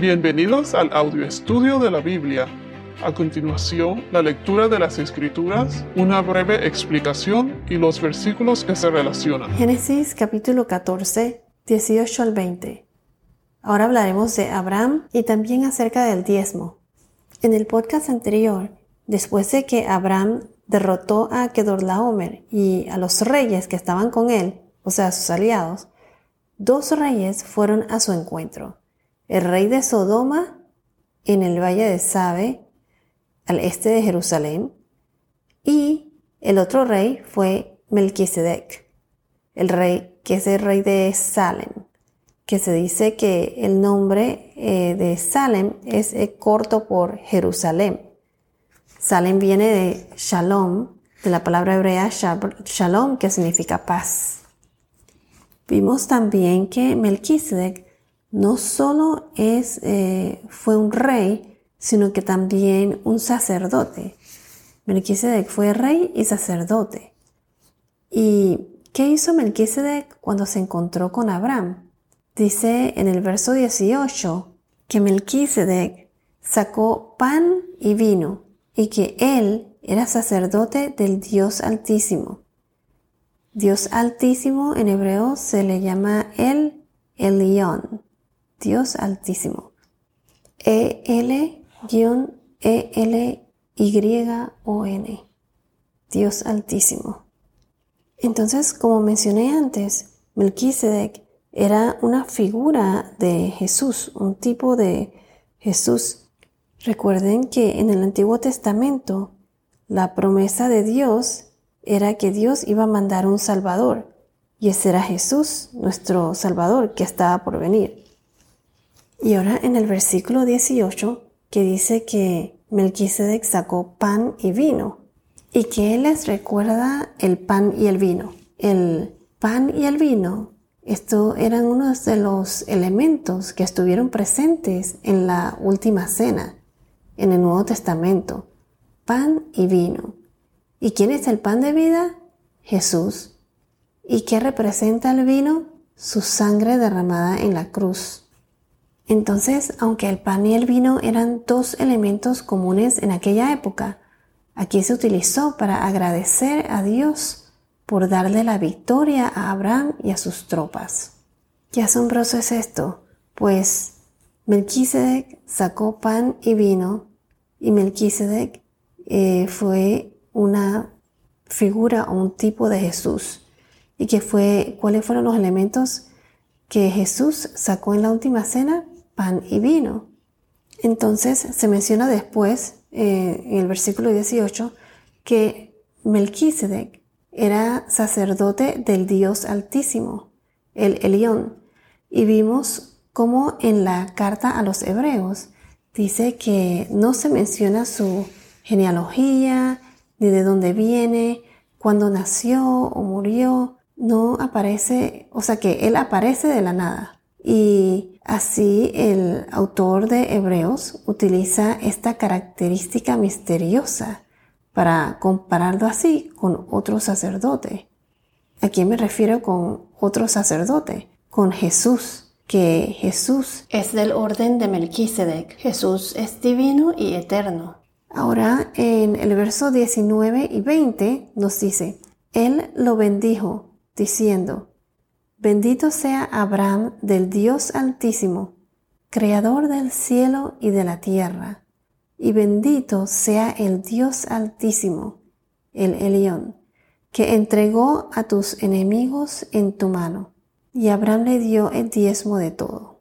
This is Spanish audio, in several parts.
Bienvenidos al audio estudio de la Biblia. A continuación, la lectura de las Escrituras, una breve explicación y los versículos que se relacionan. Génesis capítulo 14, 18 al 20. Ahora hablaremos de Abraham y también acerca del diezmo. En el podcast anterior, después de que Abraham derrotó a Kedorlaomer y a los reyes que estaban con él, o sea, sus aliados, dos reyes fueron a su encuentro el rey de Sodoma en el valle de Sabe, al este de Jerusalén, y el otro rey fue Melquisedec, el rey que es el rey de Salem, que se dice que el nombre eh, de Salem es eh, corto por Jerusalén. Salem viene de Shalom, de la palabra hebrea Shalom, que significa paz. Vimos también que Melquisedec no solo es, eh, fue un rey, sino que también un sacerdote. Melquisedec fue rey y sacerdote. ¿Y qué hizo Melquisedec cuando se encontró con Abraham? Dice en el verso 18 que Melquisedec sacó pan y vino y que él era sacerdote del Dios Altísimo. Dios Altísimo en hebreo se le llama el Elión. Dios Altísimo. E-L-E-L-Y-O-N. Dios Altísimo. Entonces, como mencioné antes, Melquisedec era una figura de Jesús, un tipo de Jesús. Recuerden que en el Antiguo Testamento la promesa de Dios era que Dios iba a mandar un Salvador, y ese era Jesús, nuestro Salvador, que estaba por venir. Y ahora en el versículo 18 que dice que Melquisedec sacó pan y vino y que él les recuerda el pan y el vino. El pan y el vino, esto eran unos de los elementos que estuvieron presentes en la última cena, en el Nuevo Testamento. Pan y vino. ¿Y quién es el pan de vida? Jesús. ¿Y qué representa el vino? Su sangre derramada en la cruz. Entonces, aunque el pan y el vino eran dos elementos comunes en aquella época, aquí se utilizó para agradecer a Dios por darle la victoria a Abraham y a sus tropas. Qué asombroso es esto, pues Melquisedec sacó pan y vino y Melquisedec eh, fue una figura o un tipo de Jesús y que fue cuáles fueron los elementos que Jesús sacó en la última cena pan y vino. Entonces se menciona después, eh, en el versículo 18, que Melquisedec era sacerdote del Dios Altísimo, el Elión. Y vimos cómo en la carta a los hebreos dice que no se menciona su genealogía, ni de dónde viene, cuándo nació o murió. No aparece, o sea que él aparece de la nada. Y así el autor de Hebreos utiliza esta característica misteriosa para compararlo así con otro sacerdote. ¿A quién me refiero con otro sacerdote? Con Jesús, que Jesús es del orden de Melquisedec. Jesús es divino y eterno. Ahora en el verso 19 y 20 nos dice, Él lo bendijo, diciendo, Bendito sea Abraham del Dios Altísimo, Creador del cielo y de la tierra, y bendito sea el Dios Altísimo, el Elión, que entregó a tus enemigos en tu mano. Y Abraham le dio el diezmo de todo.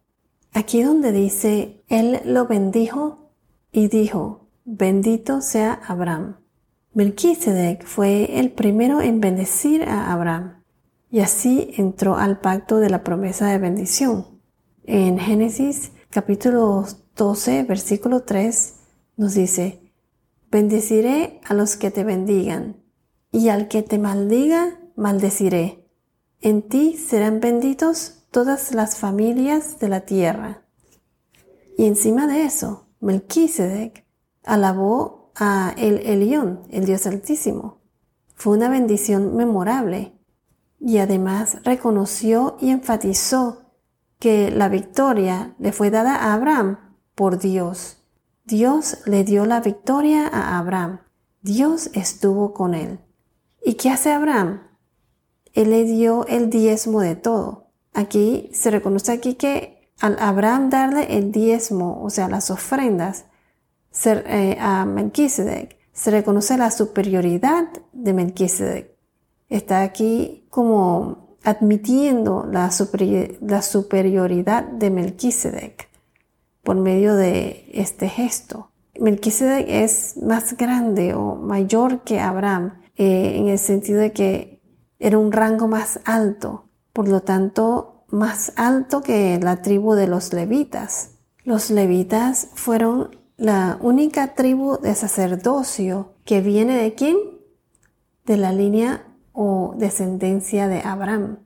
Aquí donde dice, Él lo bendijo y dijo, bendito sea Abraham. Melquisedec fue el primero en bendecir a Abraham y así entró al pacto de la promesa de bendición. En Génesis capítulo 12, versículo 3 nos dice, bendeciré a los que te bendigan, y al que te maldiga, maldeciré. En ti serán benditos todas las familias de la tierra. Y encima de eso, Melquisedec alabó a el Elión, el Dios Altísimo. Fue una bendición memorable y además reconoció y enfatizó que la victoria le fue dada a Abraham por Dios. Dios le dio la victoria a Abraham. Dios estuvo con él. ¿Y qué hace Abraham? Él le dio el diezmo de todo. Aquí se reconoce aquí que al Abraham darle el diezmo, o sea, las ofrendas eh, a Melquisedec, se reconoce la superioridad de Melquisedec. Está aquí como admitiendo la, la superioridad de Melquisedec por medio de este gesto. Melquisedec es más grande o mayor que Abraham eh, en el sentido de que era un rango más alto, por lo tanto más alto que la tribu de los levitas. Los levitas fueron la única tribu de sacerdocio que viene de quién? De la línea o descendencia de Abraham.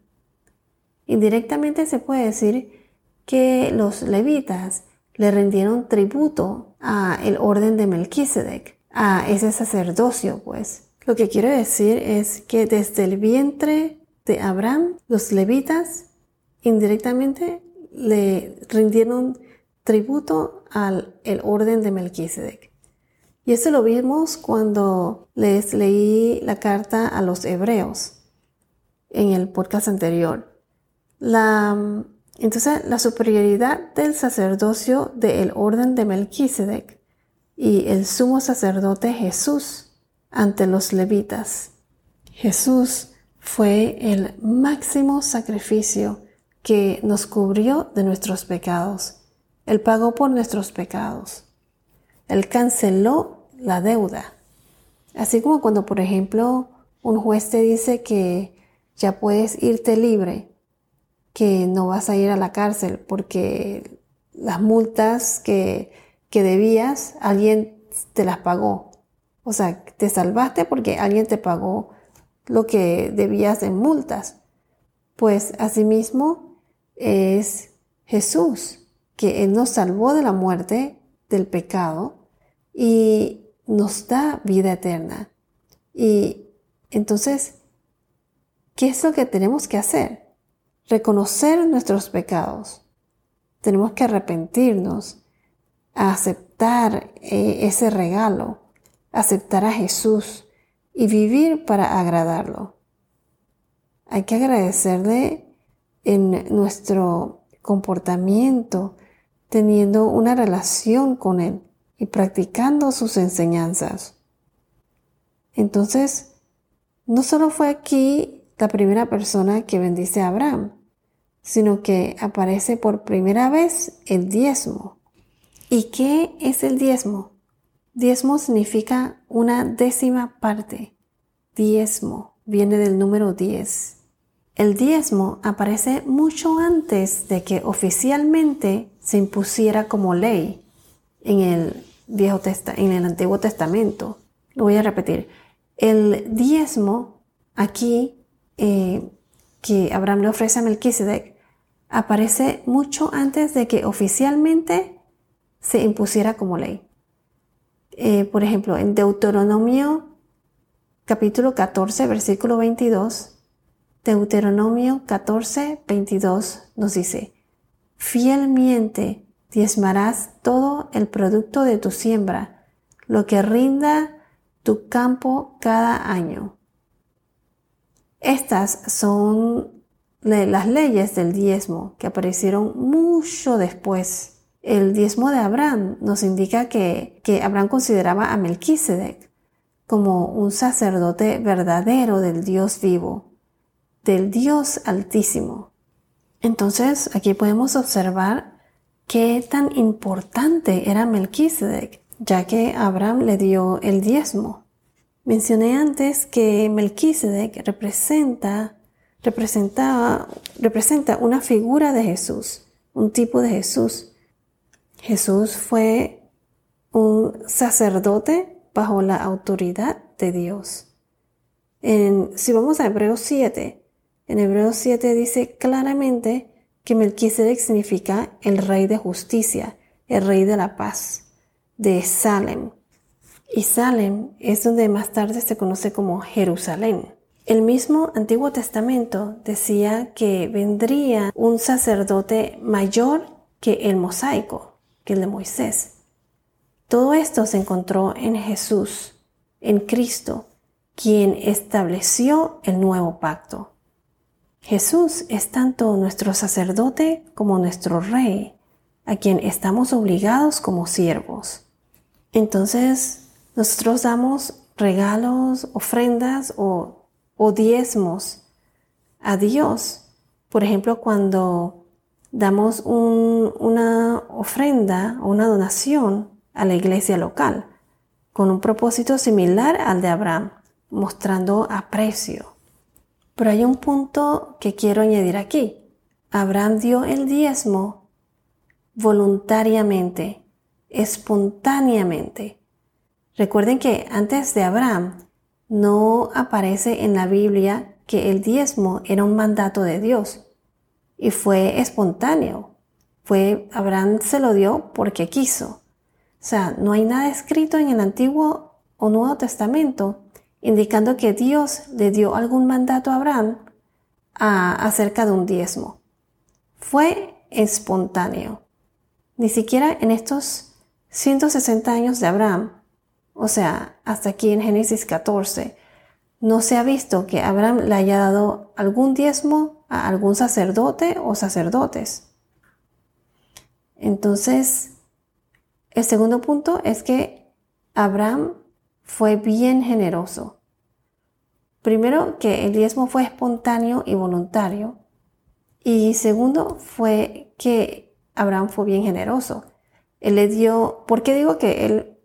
Indirectamente se puede decir que los levitas le rendieron tributo a el orden de Melquisedec, a ese sacerdocio, pues. Lo que quiero decir es que desde el vientre de Abraham, los levitas indirectamente le rindieron tributo al el orden de Melquisedec. Y eso lo vimos cuando les leí la carta a los hebreos en el podcast anterior. La, entonces, la superioridad del sacerdocio del orden de Melquisedec y el sumo sacerdote Jesús ante los levitas. Jesús fue el máximo sacrificio que nos cubrió de nuestros pecados. Él pagó por nuestros pecados. Él canceló la deuda. Así como cuando, por ejemplo, un juez te dice que ya puedes irte libre, que no vas a ir a la cárcel porque las multas que, que debías, alguien te las pagó. O sea, te salvaste porque alguien te pagó lo que debías en multas. Pues asimismo es Jesús, que nos salvó de la muerte, del pecado, y nos da vida eterna. Y entonces, ¿qué es lo que tenemos que hacer? Reconocer nuestros pecados. Tenemos que arrepentirnos, aceptar eh, ese regalo aceptar a Jesús y vivir para agradarlo. Hay que agradecerle en nuestro comportamiento, teniendo una relación con Él y practicando sus enseñanzas. Entonces, no solo fue aquí la primera persona que bendice a Abraham, sino que aparece por primera vez el diezmo. ¿Y qué es el diezmo? Diezmo significa una décima parte. Diezmo viene del número 10. El diezmo aparece mucho antes de que oficialmente se impusiera como ley en el, Antiguo Testamento. Lo voy a repetir. El diezmo aquí eh, que Abraham le ofrece a Melquisedec aparece mucho antes de que oficialmente se impusiera como ley. Eh, por ejemplo, en Deuteronomio capítulo 14, versículo 22, Deuteronomio 14, 22 nos dice, fielmente diezmarás todo el producto de tu siembra, lo que rinda tu campo cada año. Estas son las leyes del diezmo que aparecieron mucho después el diezmo de Abraham nos indica que, Abraham consideraba a Melquisedec como un sacerdote verdadero del Dios vivo, del Dios altísimo. Entonces aquí podemos observar qué tan importante era Melquisedec, ya que Abraham le dio el diezmo. Mencioné antes que Melquisedec representa, representaba, representa una figura de Jesús, un tipo de Jesús. Jesús fue un sacerdote bajo la autoridad de Dios. si vamos a Hebreos 7, en Hebreos 7 dice claramente que Melquisedec significa el rey de justicia, el rey de la paz, de Salem. Y Salem es donde más tarde se conoce como Jerusalén. El mismo Antiguo Testamento decía que vendría un sacerdote mayor que el mosaico. que el de Moisés. Todo esto se encontró en Jesús, en Cristo, quien estableció el nuevo pacto. Jesús es tanto nuestro sacerdote como nuestro rey, a quien estamos obligados como siervos. Entonces, nosotros damos regalos, ofrendas o, o diezmos a Dios. Por ejemplo, cuando damos una ofrenda o una donación a la iglesia local, con un propósito similar al de Abraham, mostrando aprecio. Pero hay un punto que quiero añadir aquí. Abraham dio el diezmo voluntariamente, espontáneamente. Recuerden que antes de Abraham no aparece en la Biblia que el diezmo era un mandato de Dios y fue espontáneo. Fue Abraham se lo dio porque quiso. O sea, no hay nada escrito en el Antiguo o Nuevo Testamento indicando que Dios le dio algún mandato a Abraham acerca de un diezmo. Fue espontáneo. Ni siquiera en estos 160 años de Abraham, o sea, hasta aquí en Génesis 14, no se ha visto que Abraham le haya dado algún diezmo a algún sacerdote o sacerdotes. Entonces, el segundo punto es que Abraham fue bien generoso. Primero, que el diezmo fue espontáneo y voluntario. Y segundo, fue que Abraham fue bien generoso. Él le dio, ¿por qué digo que él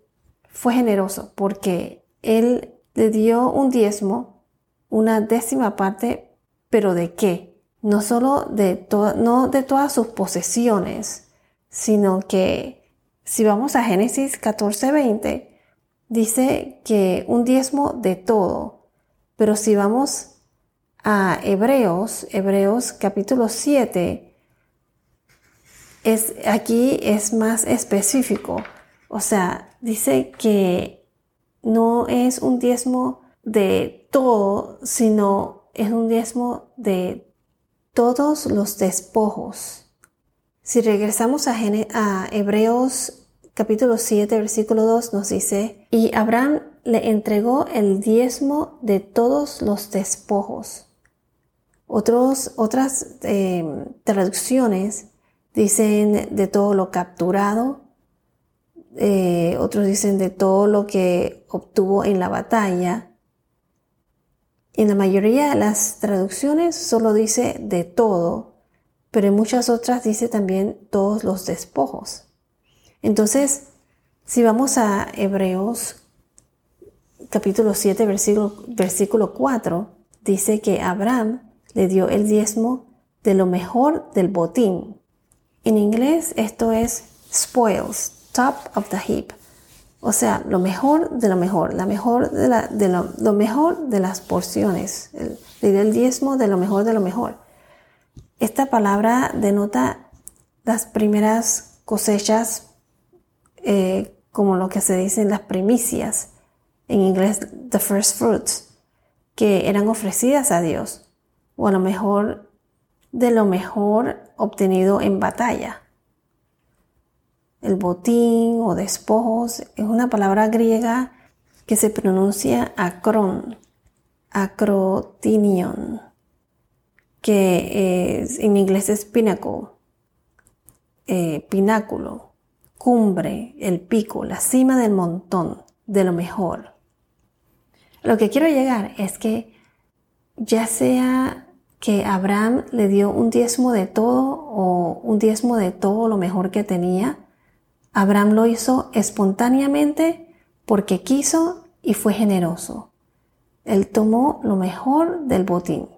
fue generoso? Porque él le dio un diezmo, una décima parte, pero ¿de qué? No solo de, no de todas sus posesiones, sino que si vamos a Génesis 14:20, dice que un diezmo de todo. Pero si vamos a Hebreos, Hebreos capítulo 7, es, aquí es más específico. O sea, dice que no es un diezmo de todo, sino es un diezmo de todos los despojos. Si regresamos a, a Hebreos capítulo 7, versículo 2 nos dice, y Abraham le entregó el diezmo de todos los despojos. Otras eh, traducciones dicen de todo lo capturado, eh, otros dicen de todo lo que obtuvo en la batalla. En la mayoría de las traducciones solo dice de todo, pero en muchas otras dice también todos los despojos. Entonces, si vamos a Hebreos capítulo 7, versículo, versículo 4, dice que Abraham le dio el diezmo de lo mejor del botín. En inglés esto es spoils, top of the heap. O sea, lo mejor de lo mejor, la mejor de, la, de lo, mejor de las porciones. dio el diezmo de lo mejor de lo mejor. Esta palabra denota las primeras cosechas eh, como lo que se dice en las primicias, en inglés the first fruits, que eran ofrecidas a Dios, o a lo mejor de lo mejor obtenido en batalla. El botín o despojos es una palabra griega que se pronuncia acron, acrotinion, que en inglés es pinnacle, eh, pináculo cumbre, el pico, la cima del montón, de lo mejor. Lo que quiero llegar es que ya sea que Abraham le dio un diezmo de todo o un diezmo de todo lo mejor que tenía, Abraham lo hizo espontáneamente porque quiso y fue generoso. Él tomó lo mejor del botín.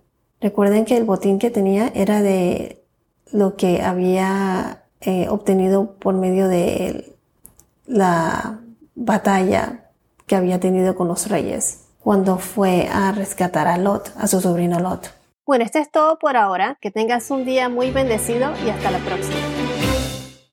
Recuerden que el botín que tenía era de lo que había eh, obtenido por medio de la batalla que había tenido con los reyes cuando fue a rescatar a Lot, a su sobrino Lot. Bueno, esto es todo por ahora. Que tengas un día muy bendecido y hasta la próxima.